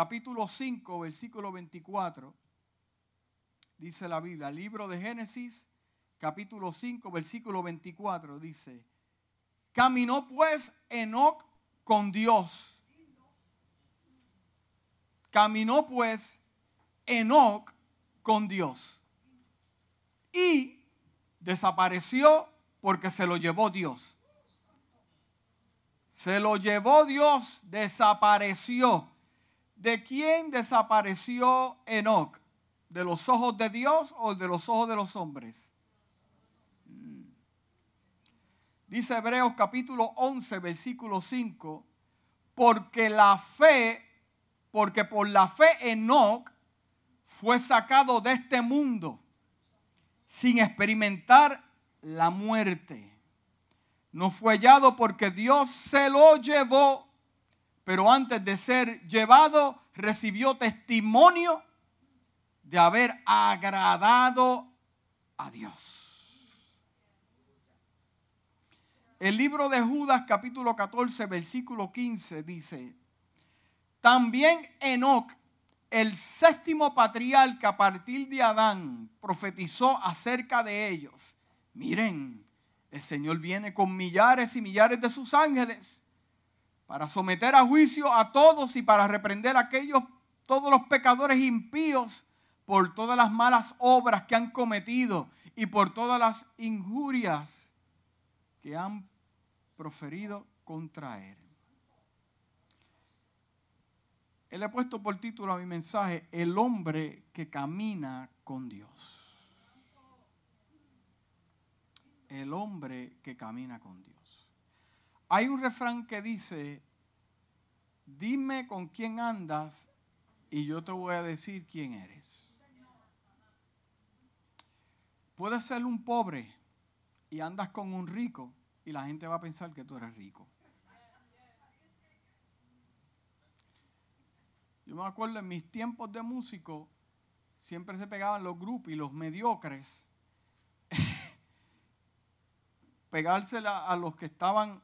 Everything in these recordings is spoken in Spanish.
capítulo 5, versículo 24, dice la Biblia, libro de Génesis, capítulo 5, versículo 24, dice, caminó pues Enoc con Dios. Caminó pues Enoc con Dios. Y desapareció porque se lo llevó Dios. Se lo llevó Dios, desapareció. ¿De quién desapareció Enoch? ¿De los ojos de Dios o de los ojos de los hombres? Mm. Dice Hebreos capítulo 11, versículo 5, porque la fe, porque por la fe Enoch fue sacado de este mundo sin experimentar la muerte. No fue hallado porque Dios se lo llevó pero antes de ser llevado recibió testimonio de haber agradado a Dios. El libro de Judas capítulo 14 versículo 15 dice, también Enoch, el séptimo patriarca a partir de Adán, profetizó acerca de ellos. Miren, el Señor viene con millares y millares de sus ángeles para someter a juicio a todos y para reprender a aquellos, todos los pecadores impíos por todas las malas obras que han cometido y por todas las injurias que han proferido contra él. Él he puesto por título a mi mensaje, El hombre que camina con Dios. El hombre que camina con Dios. Hay un refrán que dice, dime con quién andas y yo te voy a decir quién eres. Puedes ser un pobre y andas con un rico y la gente va a pensar que tú eres rico. Yo me acuerdo en mis tiempos de músico, siempre se pegaban los grupos y los mediocres. Pegársela a los que estaban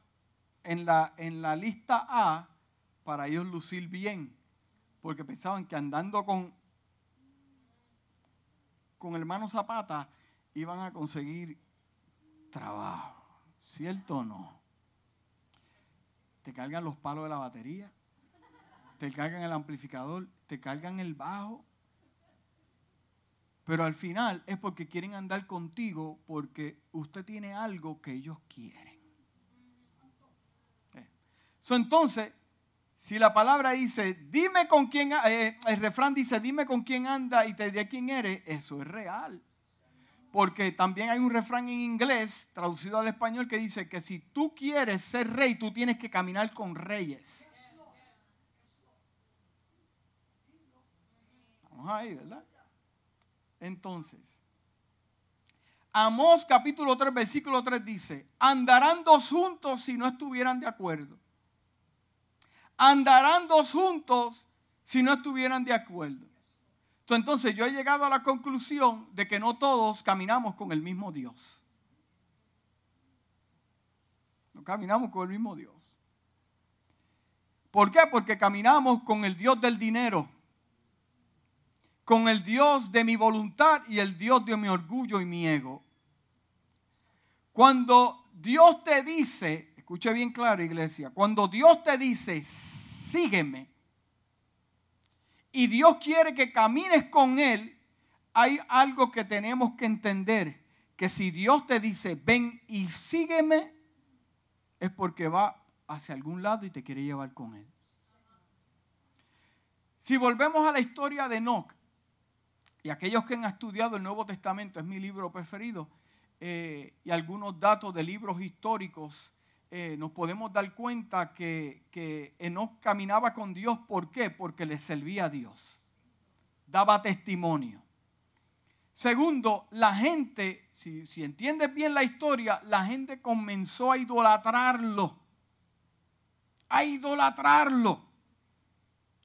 en la, en la lista A para ellos lucir bien, porque pensaban que andando con, con hermano Zapata iban a conseguir trabajo. ¿Cierto o no? Te cargan los palos de la batería, te cargan el amplificador, te cargan el bajo. Pero al final es porque quieren andar contigo porque usted tiene algo que ellos quieren entonces, si la palabra dice, dime con quién, eh, el refrán dice, dime con quién anda y te diré quién eres, eso es real. Porque también hay un refrán en inglés, traducido al español, que dice que si tú quieres ser rey, tú tienes que caminar con reyes. Vamos ahí, ¿verdad? Entonces, Amós capítulo 3, versículo 3 dice, andarán dos juntos si no estuvieran de acuerdo andarán dos juntos si no estuvieran de acuerdo. Entonces yo he llegado a la conclusión de que no todos caminamos con el mismo Dios. No caminamos con el mismo Dios. ¿Por qué? Porque caminamos con el Dios del dinero, con el Dios de mi voluntad y el Dios de mi orgullo y mi ego. Cuando Dios te dice, Escuche bien claro, iglesia. Cuando Dios te dice, sígueme, y Dios quiere que camines con Él, hay algo que tenemos que entender. Que si Dios te dice, ven y sígueme, es porque va hacia algún lado y te quiere llevar con Él. Si volvemos a la historia de Enoch, y aquellos que han estudiado el Nuevo Testamento, es mi libro preferido, eh, y algunos datos de libros históricos eh, nos podemos dar cuenta que, que Enoch caminaba con Dios. ¿Por qué? Porque le servía a Dios. Daba testimonio. Segundo, la gente, si, si entiendes bien la historia, la gente comenzó a idolatrarlo. A idolatrarlo.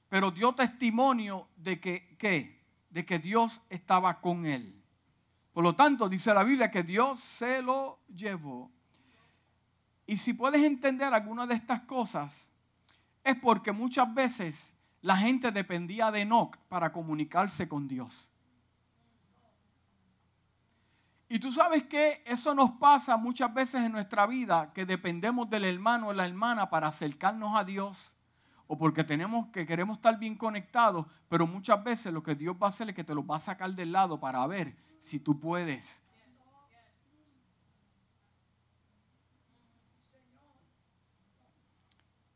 Pero dio testimonio de que, ¿qué? De que Dios estaba con él. Por lo tanto, dice la Biblia que Dios se lo llevó y si puedes entender alguna de estas cosas, es porque muchas veces la gente dependía de Enoch para comunicarse con Dios. Y tú sabes que eso nos pasa muchas veces en nuestra vida, que dependemos del hermano o la hermana para acercarnos a Dios o porque tenemos que queremos estar bien conectados, pero muchas veces lo que Dios va a hacer es que te lo va a sacar del lado para ver si tú puedes.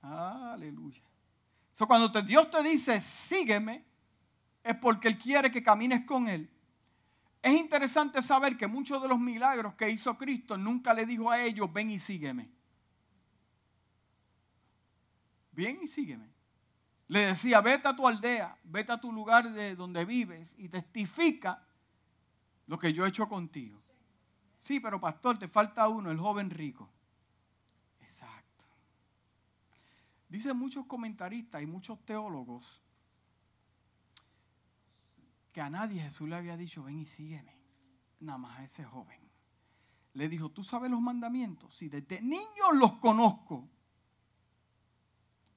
Aleluya. So, cuando Dios te dice, sígueme, es porque Él quiere que camines con Él. Es interesante saber que muchos de los milagros que hizo Cristo nunca le dijo a ellos, ven y sígueme. Ven y sígueme. Le decía, vete a tu aldea, vete a tu lugar de donde vives y testifica lo que yo he hecho contigo. Sí, pero pastor, te falta uno, el joven rico. Exacto. Dicen muchos comentaristas y muchos teólogos que a nadie Jesús le había dicho, ven y sígueme. Nada más a ese joven. Le dijo, ¿tú sabes los mandamientos? Si desde niño los conozco.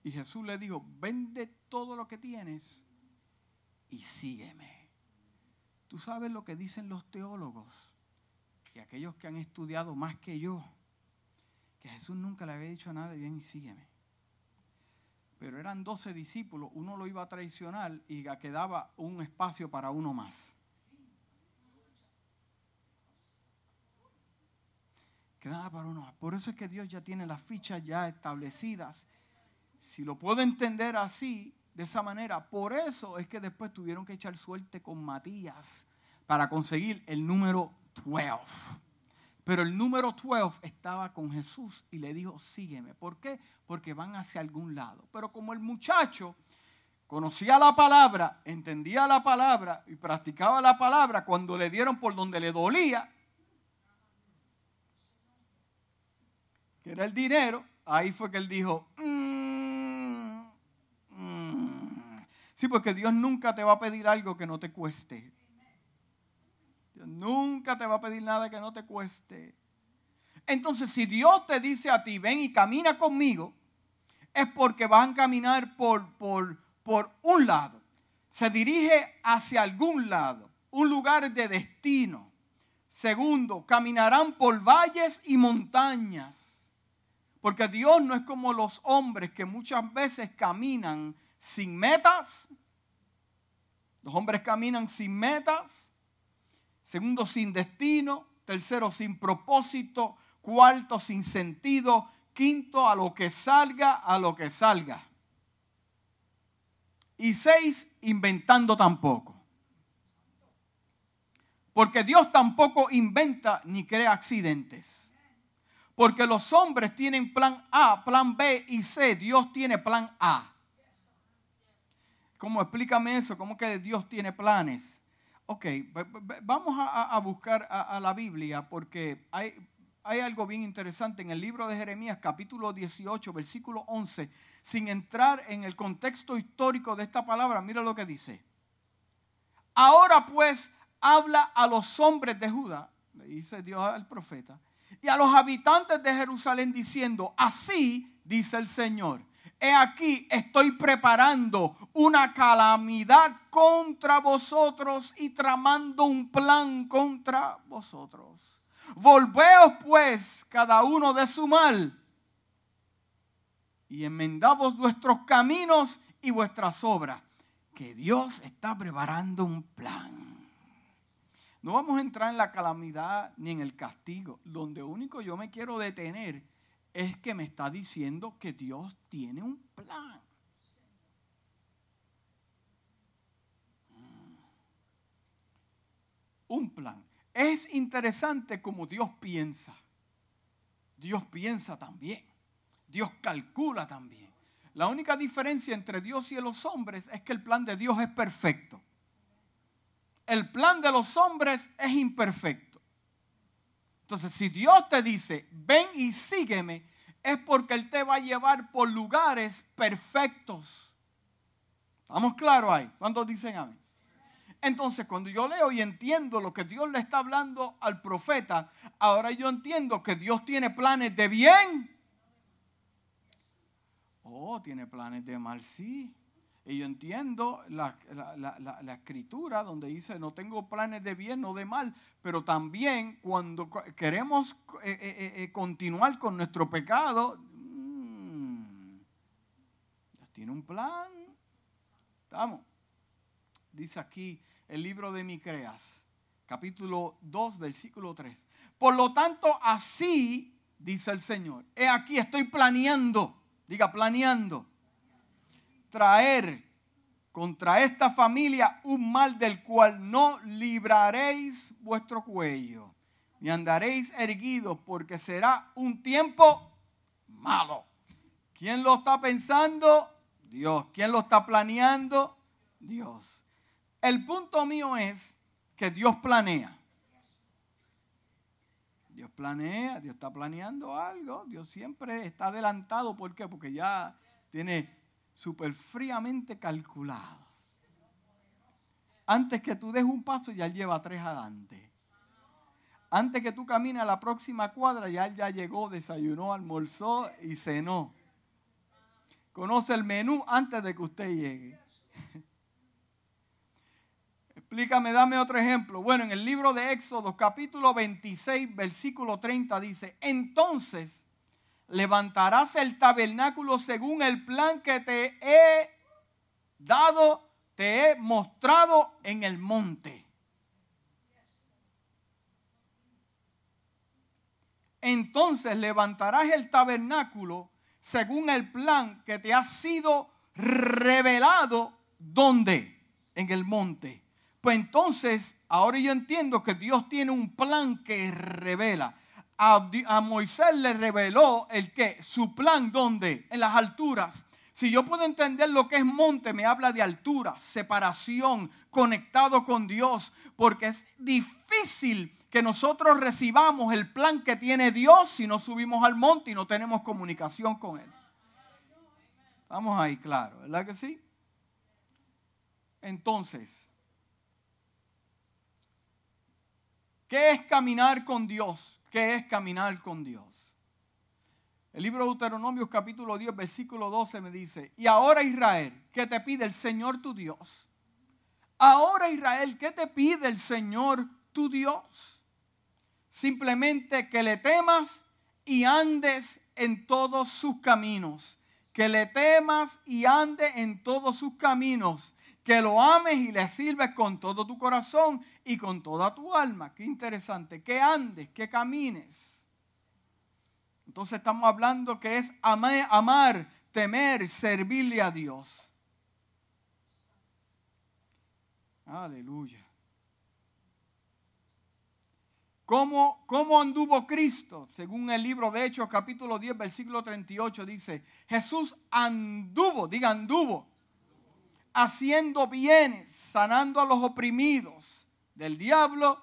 Y Jesús le dijo, vende todo lo que tienes y sígueme. Tú sabes lo que dicen los teólogos y aquellos que han estudiado más que yo, que Jesús nunca le había dicho a nadie, ven y sígueme pero eran doce discípulos, uno lo iba a traicionar y quedaba un espacio para uno más. Quedaba para uno más. Por eso es que Dios ya tiene las fichas ya establecidas. Si lo puedo entender así, de esa manera, por eso es que después tuvieron que echar suerte con Matías para conseguir el número 12. Pero el número 12 estaba con Jesús y le dijo, sígueme. ¿Por qué? Porque van hacia algún lado. Pero como el muchacho conocía la palabra, entendía la palabra y practicaba la palabra, cuando le dieron por donde le dolía, que era el dinero, ahí fue que él dijo, mm, mm". sí, porque Dios nunca te va a pedir algo que no te cueste nunca te va a pedir nada que no te cueste. Entonces, si Dios te dice a ti, ven y camina conmigo, es porque van a caminar por, por, por un lado. Se dirige hacia algún lado, un lugar de destino. Segundo, caminarán por valles y montañas. Porque Dios no es como los hombres que muchas veces caminan sin metas. Los hombres caminan sin metas Segundo, sin destino. Tercero, sin propósito. Cuarto, sin sentido. Quinto, a lo que salga, a lo que salga. Y seis, inventando tampoco. Porque Dios tampoco inventa ni crea accidentes. Porque los hombres tienen plan A, plan B y C. Dios tiene plan A. ¿Cómo explícame eso? ¿Cómo que Dios tiene planes? Ok, vamos a, buscar a, la Biblia porque hay, hay algo bien interesante en el libro de Jeremías capítulo 18, versículo 11. Sin entrar en el contexto histórico de esta palabra, mira lo que dice. Ahora pues habla a los hombres de Judá, le dice Dios al profeta, y a los habitantes de Jerusalén diciendo, así dice el Señor he aquí estoy preparando una calamidad contra vosotros y tramando un plan contra vosotros. Volveos pues cada uno de su mal y enmendamos vuestros caminos y vuestras obras, que Dios está preparando un plan. No vamos a entrar en la calamidad ni en el castigo. Donde único yo me quiero detener es que me está diciendo que Dios tiene un plan. Mm. Un plan. Es interesante como Dios piensa. Dios piensa también. Dios calcula también. La única diferencia entre Dios y los hombres es que el plan de Dios es perfecto. El plan de los hombres es imperfecto. Entonces, si Dios te dice, ven y sígueme, es porque Él te va a llevar por lugares perfectos. ¿Estamos claros ahí? ¿Cuántos dicen amén? Entonces, cuando yo leo y entiendo lo que Dios le está hablando al profeta, ahora yo entiendo que Dios tiene planes de bien. Oh, tiene planes de mal, sí. Y yo entiendo la, escritura donde dice, no tengo planes de bien, no de mal, pero también cuando queremos eh, eh, eh, continuar con nuestro pecado, mm, tiene un plan. Estamos. Dice aquí el libro de Micreas, capítulo 2, versículo 3. Por lo tanto, así dice el Señor. He aquí, estoy planeando, diga planeando traer contra esta familia un mal del cual no libraréis vuestro cuello, ni andaréis erguidos, porque será un tiempo malo. ¿Quién lo está pensando? Dios. ¿Quién lo está planeando? Dios. El punto mío es que Dios planea. Dios planea, Dios está planeando algo. Dios siempre está adelantado. ¿Por qué? Porque ya tiene súper fríamente calculados. Antes que tú des un paso, ya él lleva tres adelante. Antes que tú camines a la próxima cuadra, ya él ya llegó, desayunó, almorzó y cenó. Conoce el menú antes de que usted llegue. Explícame, dame otro ejemplo. Bueno, en el libro de Éxodo, capítulo 26, versículo 30 dice, entonces levantarás el tabernáculo según el plan que te he dado, te he mostrado en el monte. Entonces levantarás el tabernáculo según el plan que te ha sido revelado. ¿Dónde? En el monte. Pues entonces, ahora yo entiendo que Dios tiene un plan que revela a, Moisés le reveló el que, su plan, ¿dónde? En las alturas. Si yo puedo entender lo que es monte, me habla de altura, separación, conectado con Dios, porque es difícil que nosotros recibamos el plan que tiene Dios si no subimos al monte y no tenemos comunicación con Él. Vamos ahí, claro, ¿verdad que sí? Entonces, ¿qué es caminar con Dios? ¿Qué es caminar con Dios? El libro de Deuteronomio capítulo 10 versículo 12 me dice, y ahora Israel, ¿qué te pide el Señor tu Dios? Ahora Israel, ¿qué te pide el Señor tu Dios? Simplemente que le temas y andes en todos sus caminos. Que le temas y andes en todos sus caminos que lo ames y le sirves con todo tu corazón y con toda tu alma. Qué interesante, que andes, que camines. Entonces estamos hablando que es amar, temer, servirle a Dios. Aleluya. ¿Cómo, ¿Cómo, anduvo Cristo? Según el libro de Hechos capítulo 10 versículo 38 dice, Jesús anduvo, diga anduvo, haciendo bienes, sanando a los oprimidos del diablo,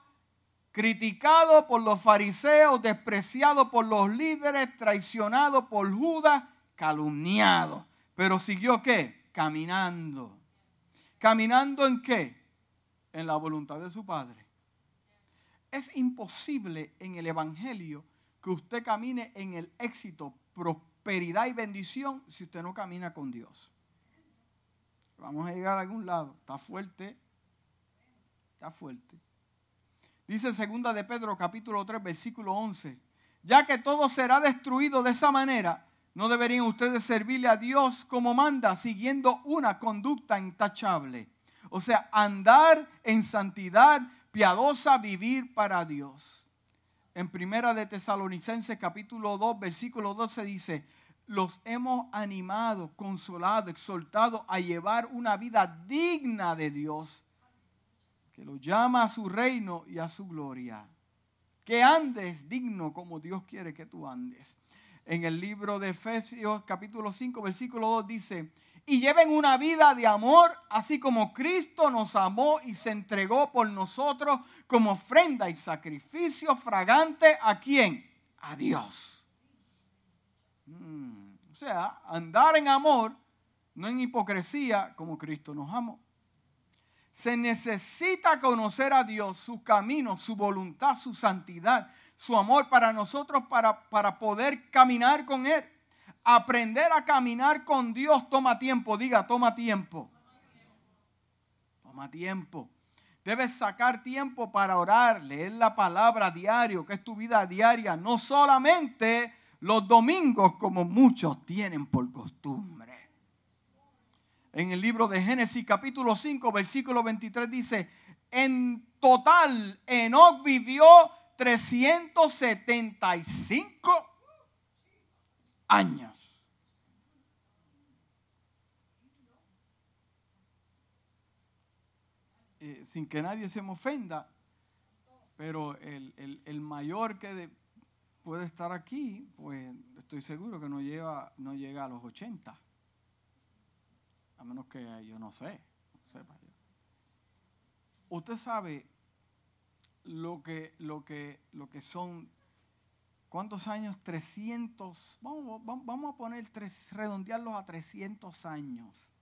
criticado por los fariseos, despreciado por los líderes, traicionado por Judas, calumniado. Pero siguió qué? Caminando. ¿Caminando en qué? En la voluntad de su Padre. Es imposible en el Evangelio que usted camine en el éxito, prosperidad y bendición si usted no camina con Dios. Vamos a llegar a algún lado. Está fuerte. Está fuerte. Dice segunda de Pedro capítulo 3 versículo 11. Ya que todo será destruido de esa manera, no deberían ustedes servirle a Dios como manda, siguiendo una conducta intachable. O sea, andar en santidad piadosa, vivir para Dios. En primera de Tesalonicenses capítulo 2 versículo 12 dice, los hemos animado, consolado, exhortado a llevar una vida digna de Dios, que lo llama a su reino y a su gloria. Que andes digno como Dios quiere que tú andes. En el libro de Efesios capítulo 5 versículo 2 dice, y lleven una vida de amor, así como Cristo nos amó y se entregó por nosotros como ofrenda y sacrificio fragante a quién? A Dios. Mm. Sea, andar en amor, no en hipocresía, como Cristo nos amó. Se necesita conocer a Dios, su camino, su voluntad, su santidad, su amor para nosotros, para, para poder caminar con Él. Aprender a caminar con Dios toma tiempo, diga, toma tiempo. Toma tiempo. Debes sacar tiempo para orar, leer la palabra diario, que es tu vida diaria, no solamente los domingos como muchos tienen por costumbre. En el libro de Génesis capítulo 5, versículo 23 dice, en total Enoch vivió 375 años. Eh, sin que nadie se me ofenda, pero el, mayor que puede estar aquí, pues estoy seguro que no, lleva, no llega a los 80. A menos que yo no sé, Usted sabe lo que, lo que, lo que son, ¿cuántos años? 300, vamos, vamos a poner, tres, redondearlos a 300 años.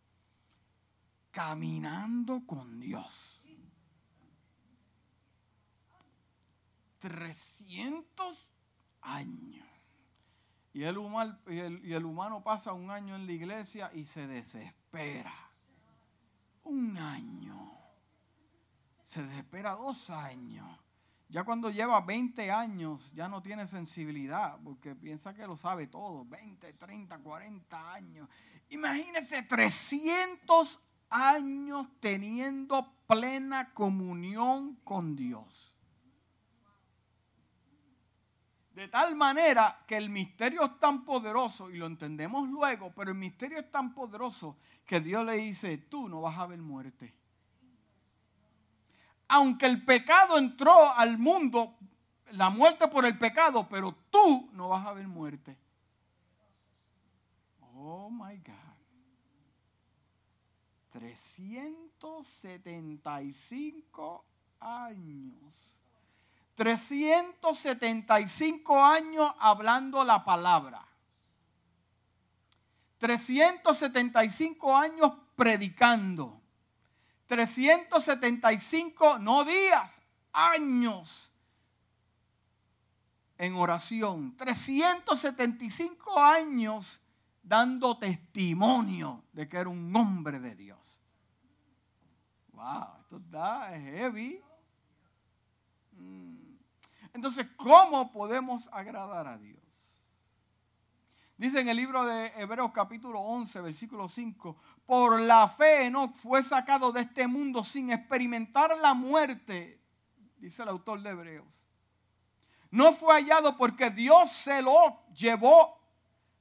Caminando con Dios. 300 años. Y el, humano, y, el, humano pasa un año en la iglesia y se desespera. Un año. Se desespera dos años. Ya cuando lleva 20 años ya no tiene sensibilidad porque piensa que lo sabe todo. 20, 30, 40 años. Imagínese 300 años teniendo plena comunión con Dios. De tal manera que el misterio es tan poderoso, y lo entendemos luego, pero el misterio es tan poderoso que Dios le dice, tú no vas a ver muerte. Aunque el pecado entró al mundo, la muerte por el pecado, pero tú no vas a ver muerte. Oh my God. 375 años 375 años hablando la palabra. 375 años predicando. 375, no días, años en oración. 375 años dando testimonio de que era un hombre de Dios. Wow, esto está heavy. Entonces, ¿cómo podemos agradar a Dios? Dice en el libro de Hebreos capítulo 11, versículo 5, por la fe no fue sacado de este mundo sin experimentar la muerte, dice el autor de Hebreos. No fue hallado porque Dios se lo llevó,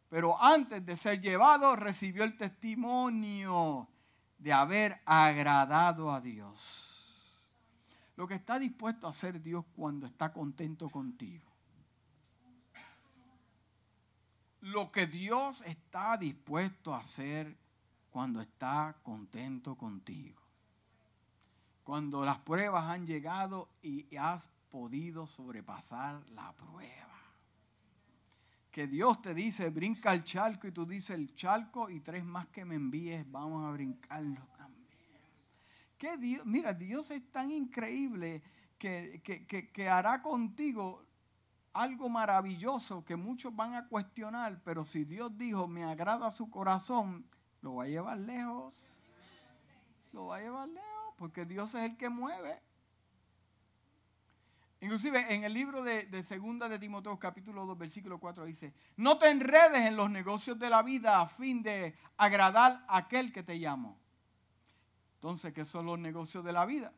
pero antes de ser llevado recibió el testimonio de haber agradado a Dios lo que está dispuesto a hacer Dios cuando está contento contigo. Lo que Dios está dispuesto a hacer cuando está contento contigo. Cuando las pruebas han llegado y has podido sobrepasar la prueba. Que Dios te dice, brinca el charco y tú dices el charco y tres más que me envíes, vamos a brincarlo Mira, Dios es tan increíble que, que hará contigo algo maravilloso que muchos van a cuestionar, pero si Dios dijo, me agrada su corazón, lo va a llevar lejos. Lo va a llevar lejos, porque Dios es el que mueve. Inclusive en el libro de, de Segunda de Timoteo capítulo 2 versículo 4 dice, no te enredes en los negocios de la vida a fin de agradar a aquel que te llamó. Entonces, ¿qué son los negocios de la vida?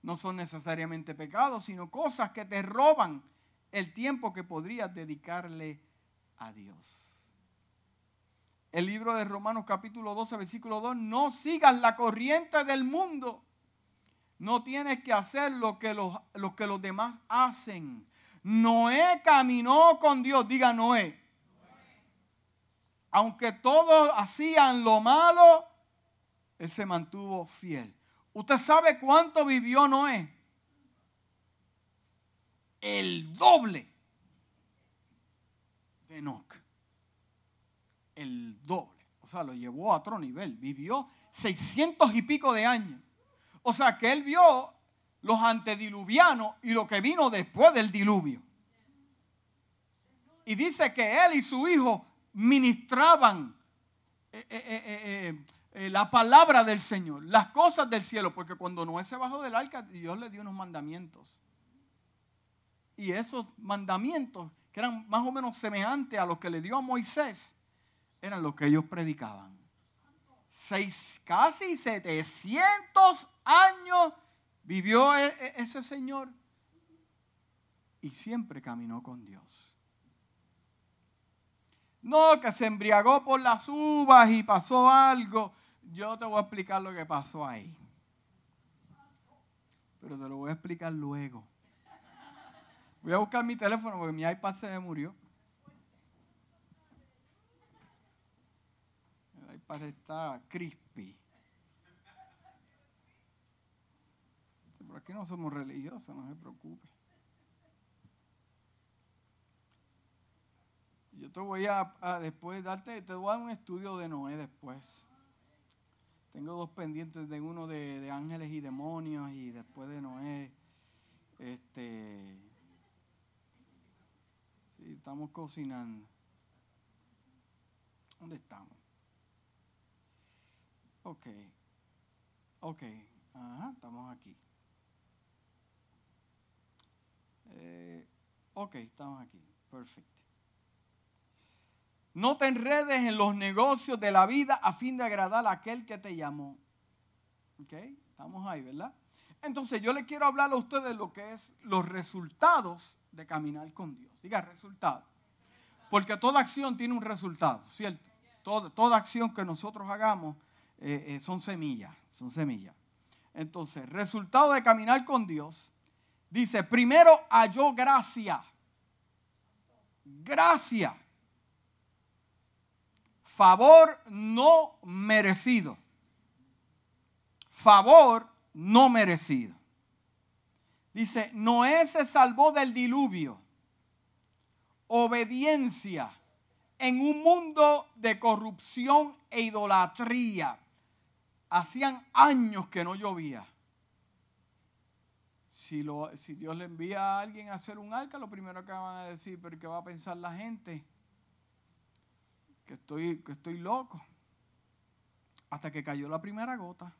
No son necesariamente pecados, sino cosas que te roban el tiempo que podrías dedicarle a Dios. El libro de Romanos capítulo 12, versículo 2, no sigas la corriente del mundo. No tienes que hacer lo que los, lo que los demás hacen. Noé caminó con Dios, diga Noé. Aunque todos hacían lo malo, él se mantuvo fiel. ¿Usted sabe cuánto vivió Noé? El doble de Enoch. El doble. O sea, lo llevó a otro nivel. Vivió 600 y pico de años. O sea, que él vio los antediluvianos y lo que vino después del diluvio. Y dice que él y su hijo ministraban eh, eh, eh, eh, la palabra del Señor, las cosas del cielo, porque cuando Noé se bajó del arca, Dios le dio unos mandamientos. Y esos mandamientos, que eran más o menos semejantes a los que le dio a Moisés, eran los que ellos predicaban. Seis, casi 700 años vivió e, e, ese Señor y siempre caminó con Dios. No, que se embriagó por las uvas y pasó algo. Yo te voy a explicar lo que pasó ahí. Pero te lo voy a explicar luego. Voy a buscar mi teléfono porque mi iPad se me murió. El iPad está crispy. Por aquí no somos religiosos, no se preocupe. Yo te voy a, después darte, te voy a dar un estudio de Noé después. Tengo dos pendientes de uno de, ángeles y demonios y después de Noé. Este. Sí, estamos cocinando. ¿Dónde estamos? Ok. Ok. Ajá, estamos aquí. Eh, ok, estamos aquí. Perfecto. No te enredes en los negocios de la vida a fin de agradar a aquel que te llamó. ¿Ok? Estamos ahí, ¿verdad? Entonces yo le quiero hablar a ustedes lo que es los resultados de caminar con Dios. Diga resultado. Porque toda acción tiene un resultado, ¿cierto? Toda, acción que nosotros hagamos eh, eh, son semillas, son semillas. Entonces, resultado de caminar con Dios, dice, primero halló gracia. Gracia favor no merecido. Favor no merecido. Dice, Noé se salvó del diluvio. Obediencia en un mundo de corrupción e idolatría. Hacían años que no llovía. Si, Dios le envía a alguien a hacer un arca, lo primero que van a decir, pero ¿qué va a pensar la gente? Que estoy, que estoy loco. Hasta que cayó la primera gota.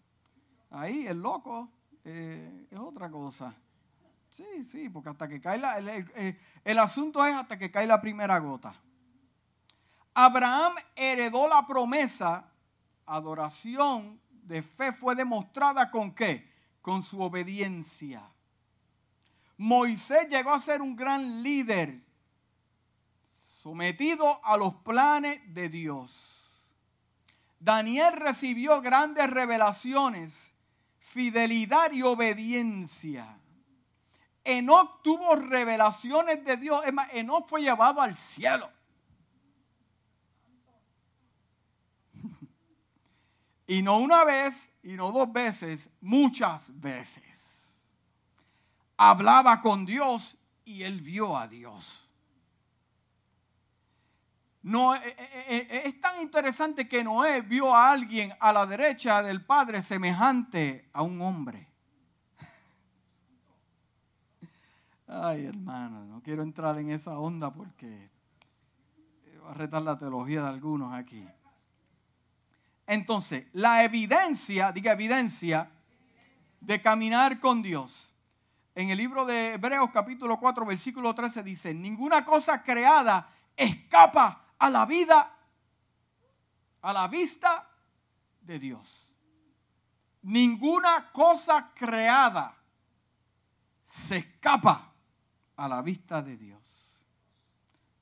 Ahí el loco eh, es otra cosa. Sí, sí, porque hasta que cae la... El, el asunto es hasta que cae la primera gota. Abraham heredó la promesa, adoración de fe fue demostrada con qué? Con su obediencia. Moisés llegó a ser un gran líder, sometido a los planes de Dios. Daniel recibió grandes revelaciones, fidelidad y obediencia. Enoch tuvo revelaciones de Dios. Es más, Enoch fue llevado al cielo. Y no una vez, y no dos veces, muchas veces. Hablaba con Dios y él vio a Dios. No, eh, eh, eh, es tan interesante que Noé vio a alguien a la derecha del Padre semejante a un hombre. Ay, hermano, no quiero entrar en esa onda porque va a retar la teología de algunos aquí. Entonces, la evidencia, diga evidencia, de caminar con Dios. En el libro de Hebreos capítulo 4, versículo 13 dice, ninguna cosa creada escapa a la vida, a la vista de Dios. Ninguna cosa creada se escapa a la vista de Dios.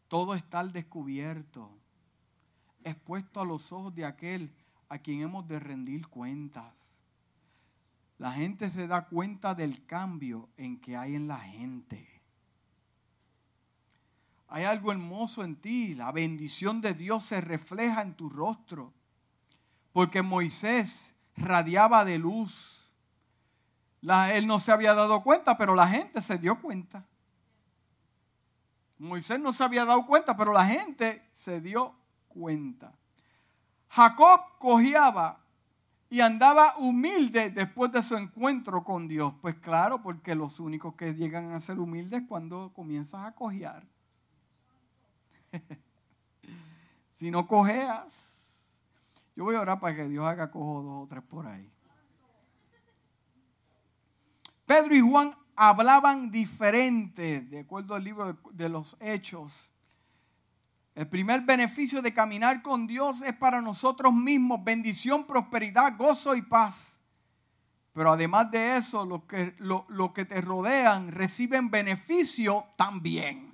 Todo está al descubierto, expuesto a los ojos de aquel a quien hemos de rendir cuentas. La gente se da cuenta del cambio en que hay en la gente. Hay algo hermoso en ti. La bendición de Dios se refleja en tu rostro. Porque Moisés radiaba de luz. él no se había dado cuenta, pero la gente se dio cuenta. Moisés no se había dado cuenta, pero la gente se dio cuenta. Jacob cojeaba y andaba humilde después de su encuentro con Dios. Pues claro, porque los únicos que llegan a ser humildes cuando comienzas a cojear. si no cojeas. Yo voy a orar para que Dios haga cojo dos o tres por ahí. Pedro y Juan hablaban diferente, de acuerdo al libro de los Hechos. El primer beneficio de caminar con Dios es para nosotros mismos bendición, prosperidad, gozo y paz. Pero además de eso, los que, lo, que te rodean reciben beneficio también.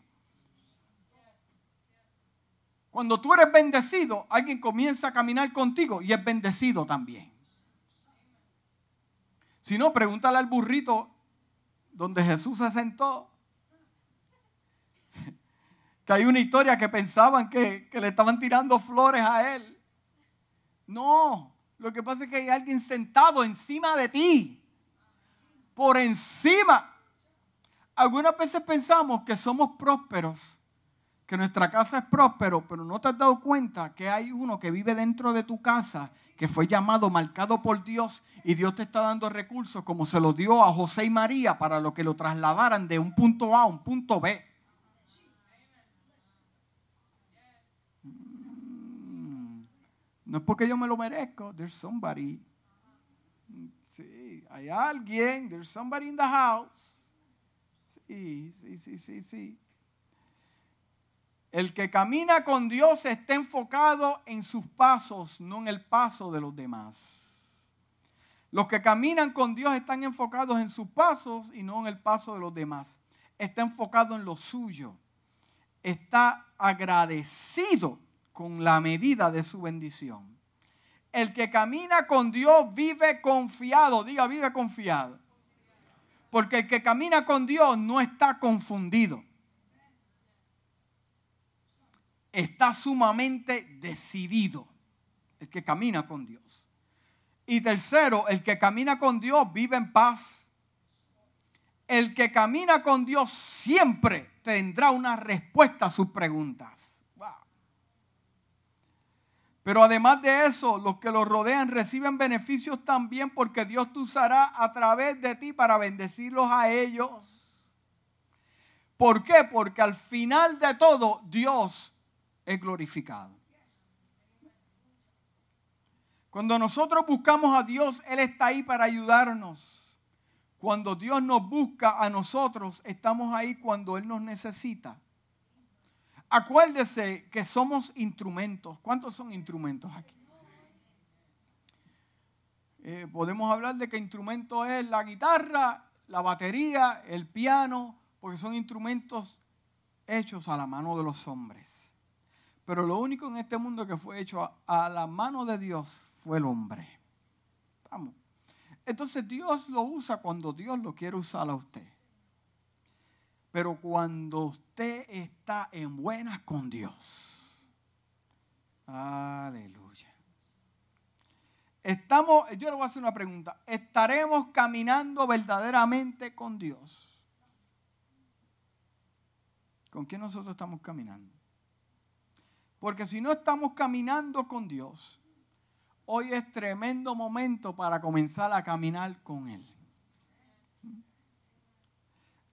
Cuando tú eres bendecido, alguien comienza a caminar contigo y es bendecido también. Si no, pregúntale al burrito donde Jesús se sentó. Que hay una historia que pensaban que, le estaban tirando flores a él. No, lo que pasa es que hay alguien sentado encima de ti. Por encima. Algunas veces pensamos que somos prósperos, que nuestra casa es próspero, pero no te has dado cuenta que hay uno que vive dentro de tu casa, que fue llamado, marcado por Dios, y Dios te está dando recursos como se los dio a José y María para lo que lo trasladaran de un punto A a un punto B. No es porque yo me lo merezco. There's somebody. Sí, hay alguien. There's somebody in the house. Sí, sí, sí, sí, sí. El que camina con Dios está enfocado en sus pasos, no en el paso de los demás. Los que caminan con Dios están enfocados en sus pasos y no en el paso de los demás. Está enfocado en lo suyo. Está agradecido con la medida de su bendición. El que camina con Dios vive confiado, diga vive confiado. Porque el que camina con Dios no está confundido. Está sumamente decidido. El que camina con Dios. Y tercero, el que camina con Dios vive en paz. El que camina con Dios siempre tendrá una respuesta a sus preguntas. Pero además de eso, los que los rodean reciben beneficios también porque Dios te usará a través de ti para bendecirlos a ellos. ¿Por qué? Porque al final de todo Dios es glorificado. Cuando nosotros buscamos a Dios, Él está ahí para ayudarnos. Cuando Dios nos busca a nosotros, estamos ahí cuando Él nos necesita. Acuérdese que somos instrumentos. ¿Cuántos son instrumentos aquí? Eh, podemos hablar de que instrumento es la guitarra, la batería, el piano, porque son instrumentos hechos a la mano de los hombres. Pero lo único en este mundo que fue hecho a, la mano de Dios fue el hombre. Vamos. Entonces Dios lo usa cuando Dios lo quiere usar a usted. Pero cuando usted está en buenas con Dios, aleluya. Estamos, yo le voy a hacer una pregunta. ¿Estaremos caminando verdaderamente con Dios? ¿Con quién nosotros estamos caminando? Porque si no estamos caminando con Dios, hoy es tremendo momento para comenzar a caminar con Él.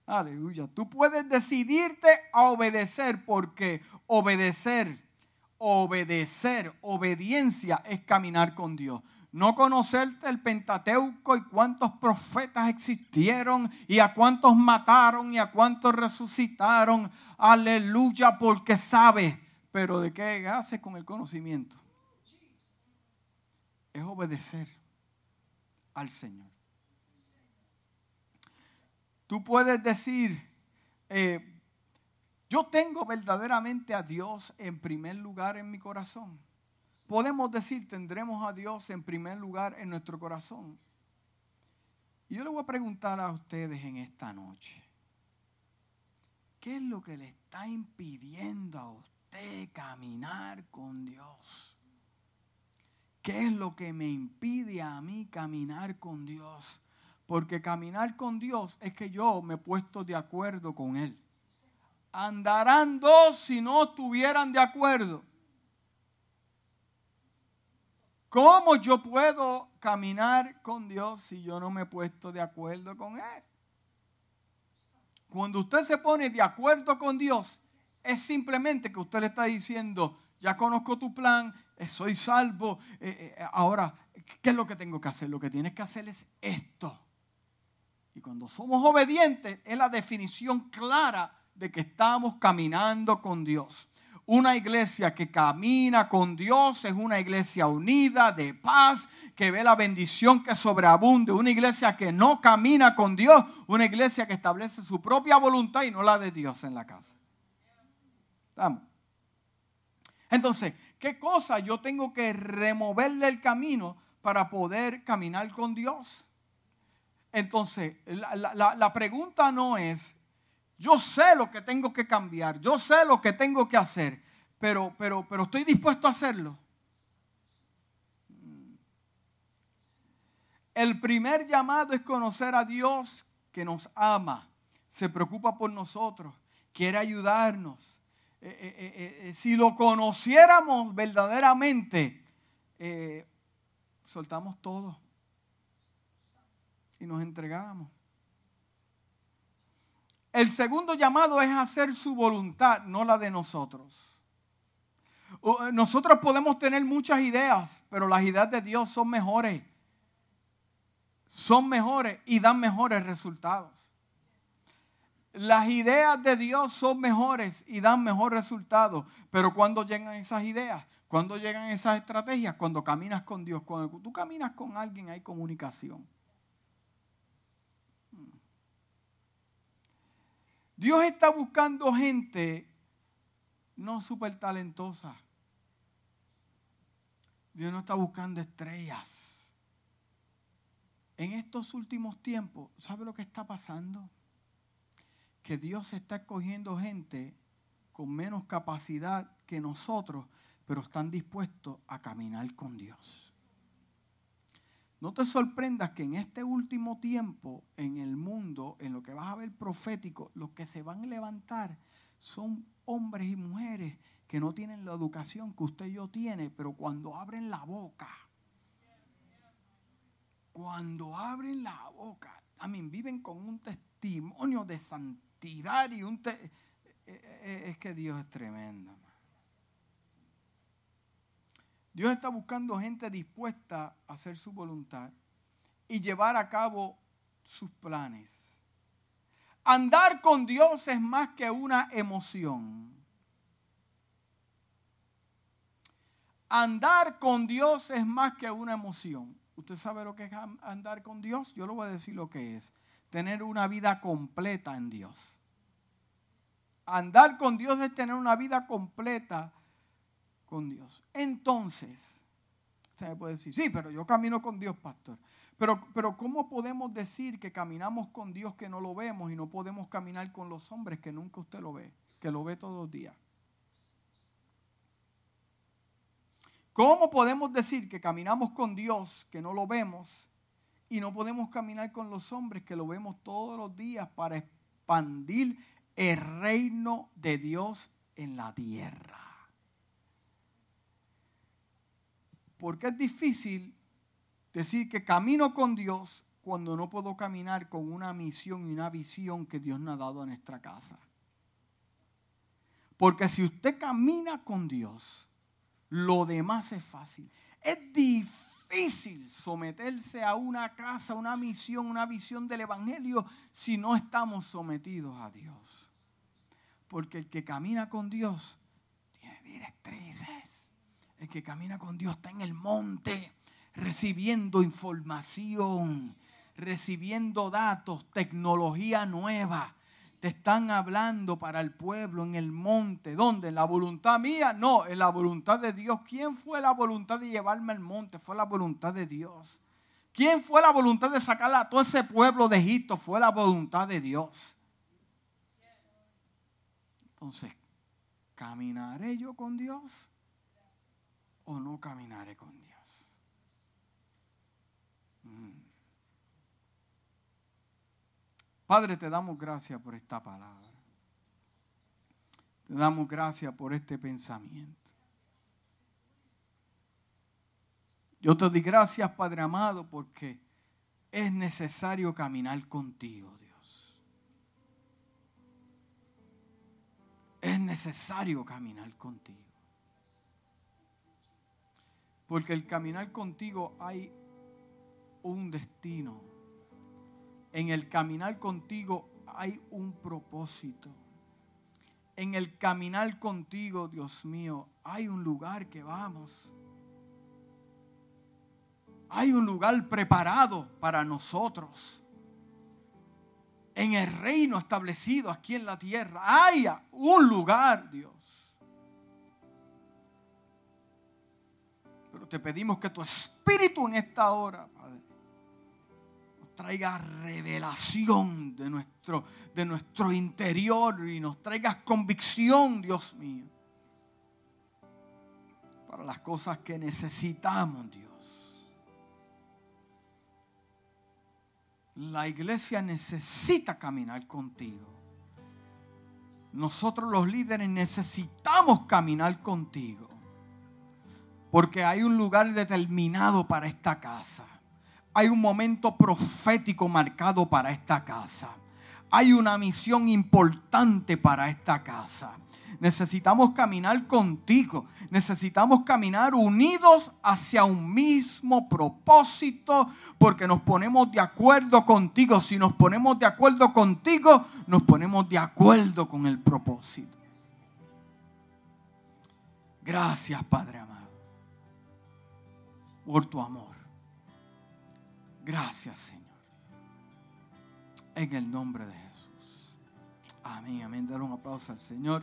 Aleluya. Tú puedes decidirte a obedecer porque obedecer, obedecer, obediencia es caminar con Dios. No conocerte el Pentateuco y cuántos profetas existieron y a cuántos mataron y a cuántos resucitaron. Aleluya, porque sabes. Pero ¿de qué haces con el conocimiento? Es obedecer al Señor. Tú puedes decir, eh, yo tengo verdaderamente a Dios en primer lugar en mi corazón. Podemos decir, tendremos a Dios en primer lugar en nuestro corazón. Y yo le voy a preguntar a ustedes en esta noche, ¿qué es lo que le está impidiendo a usted caminar con Dios? ¿Qué es lo que me impide a mí caminar con Dios? Porque caminar con Dios es que yo me he puesto de acuerdo con Él. Andarán dos si no estuvieran de acuerdo. ¿Cómo yo puedo caminar con Dios si yo no me he puesto de acuerdo con Él? Cuando usted se pone de acuerdo con Dios, es simplemente que usted le está diciendo, ya conozco tu plan, eh, soy salvo. Eh, eh, ahora, ¿qué es lo que tengo que hacer? Lo que tienes que hacer es esto. Y cuando somos obedientes es la definición clara de que estamos caminando con Dios. Una iglesia que camina con Dios es una iglesia unida, de paz, que ve la bendición que sobreabunde. Una iglesia que no camina con Dios, una iglesia que establece su propia voluntad y no la de Dios en la casa. Entonces, ¿qué cosa yo tengo que remover del camino para poder caminar con Dios? Entonces, la, la pregunta no es, yo sé lo que tengo que cambiar, yo sé lo que tengo que hacer, pero, pero, pero estoy dispuesto a hacerlo. El primer llamado es conocer a Dios que nos ama, se preocupa por nosotros, quiere ayudarnos. Eh, eh, eh, si lo conociéramos verdaderamente, soltamos todo y nos entregamos. El segundo llamado es hacer su voluntad, no la de nosotros. Nosotros podemos tener muchas ideas, pero las ideas de Dios son mejores. Son mejores y dan mejores resultados. Las ideas de Dios son mejores y dan mejores resultados. Pero cuando llegan esas ideas, cuando llegan esas estrategias, cuando caminas con Dios, cuando tú caminas con alguien hay comunicación. Dios está buscando gente no súper talentosa. Dios no está buscando estrellas. En estos últimos tiempos, ¿sabe lo que está pasando? Que Dios está escogiendo gente con menos capacidad que nosotros, pero están dispuestos a caminar con Dios. No te sorprendas que en este último tiempo, en el mundo, en lo que vas a ver profético, los que se van a levantar son hombres y mujeres que no tienen la educación que usted y yo tiene, pero cuando abren la boca, cuando abren la boca, también viven con un testimonio de santidad y un... Eh, eh, eh, es que Dios es tremendo. Dios está buscando gente dispuesta a hacer su voluntad y llevar a cabo sus planes. Andar con Dios es más que una emoción. Andar con Dios es más que una emoción. ¿Usted sabe lo que es andar con Dios? Yo le voy a decir lo que es. Tener una vida completa en Dios. Andar con Dios es tener una vida completa con Dios. Entonces, usted puede decir, sí, pero yo camino con Dios, pastor. Pero, pero ¿cómo podemos decir que caminamos con Dios que no lo vemos y no podemos caminar con los hombres que nunca usted lo ve, que lo ve todos los días? ¿Cómo podemos decir que caminamos con Dios que no lo vemos y no podemos caminar con los hombres que lo vemos todos los días para expandir el reino de Dios en la tierra? Porque es difícil decir que camino con Dios cuando no puedo caminar con una misión y una visión que Dios nos ha dado a nuestra casa. Porque si usted camina con Dios, lo demás es fácil. Es difícil someterse a una casa, una misión, una visión del Evangelio si no estamos sometidos a Dios. Porque el que camina con Dios tiene directrices. El que camina con Dios está en el monte recibiendo información, recibiendo datos, tecnología nueva. Te están hablando para el pueblo en el monte. ¿Dónde? ¿En la voluntad mía? No, en la voluntad de Dios. ¿Quién fue la voluntad de llevarme al monte? Fue la voluntad de Dios. ¿Quién fue la voluntad de sacar a todo ese pueblo de Egipto? Fue la voluntad de Dios. Entonces, ¿caminaré yo con Dios? o no caminaré con Dios. Mm. Padre, te damos gracias por esta palabra. Te damos gracias por este pensamiento. Yo te doy gracias, Padre amado, porque es necesario caminar contigo, Dios. Es necesario caminar contigo. Porque el caminar contigo hay un destino. En el caminar contigo hay un propósito. En el caminar contigo, Dios mío, hay un lugar que vamos. Hay un lugar preparado para nosotros. En el reino establecido aquí en la tierra. Hay un lugar, Dios. Pero te pedimos que tu espíritu en esta hora, Traiga revelación de nuestro, de nuestro interior y nos traiga convicción, Dios mío, para las cosas que necesitamos, Dios. La iglesia necesita caminar contigo. Nosotros los líderes necesitamos caminar contigo. Porque hay un lugar determinado para esta casa. Hay un momento profético marcado para esta casa. Hay una misión importante para esta casa. Necesitamos caminar contigo. Necesitamos caminar unidos hacia un mismo propósito porque nos ponemos de acuerdo contigo. Si nos ponemos de acuerdo contigo, nos ponemos de acuerdo con el propósito. Gracias, Padre amado, por tu amor. Gracias, Señor. En el nombre de Jesús. Amén, amén. Dar un aplauso al Señor.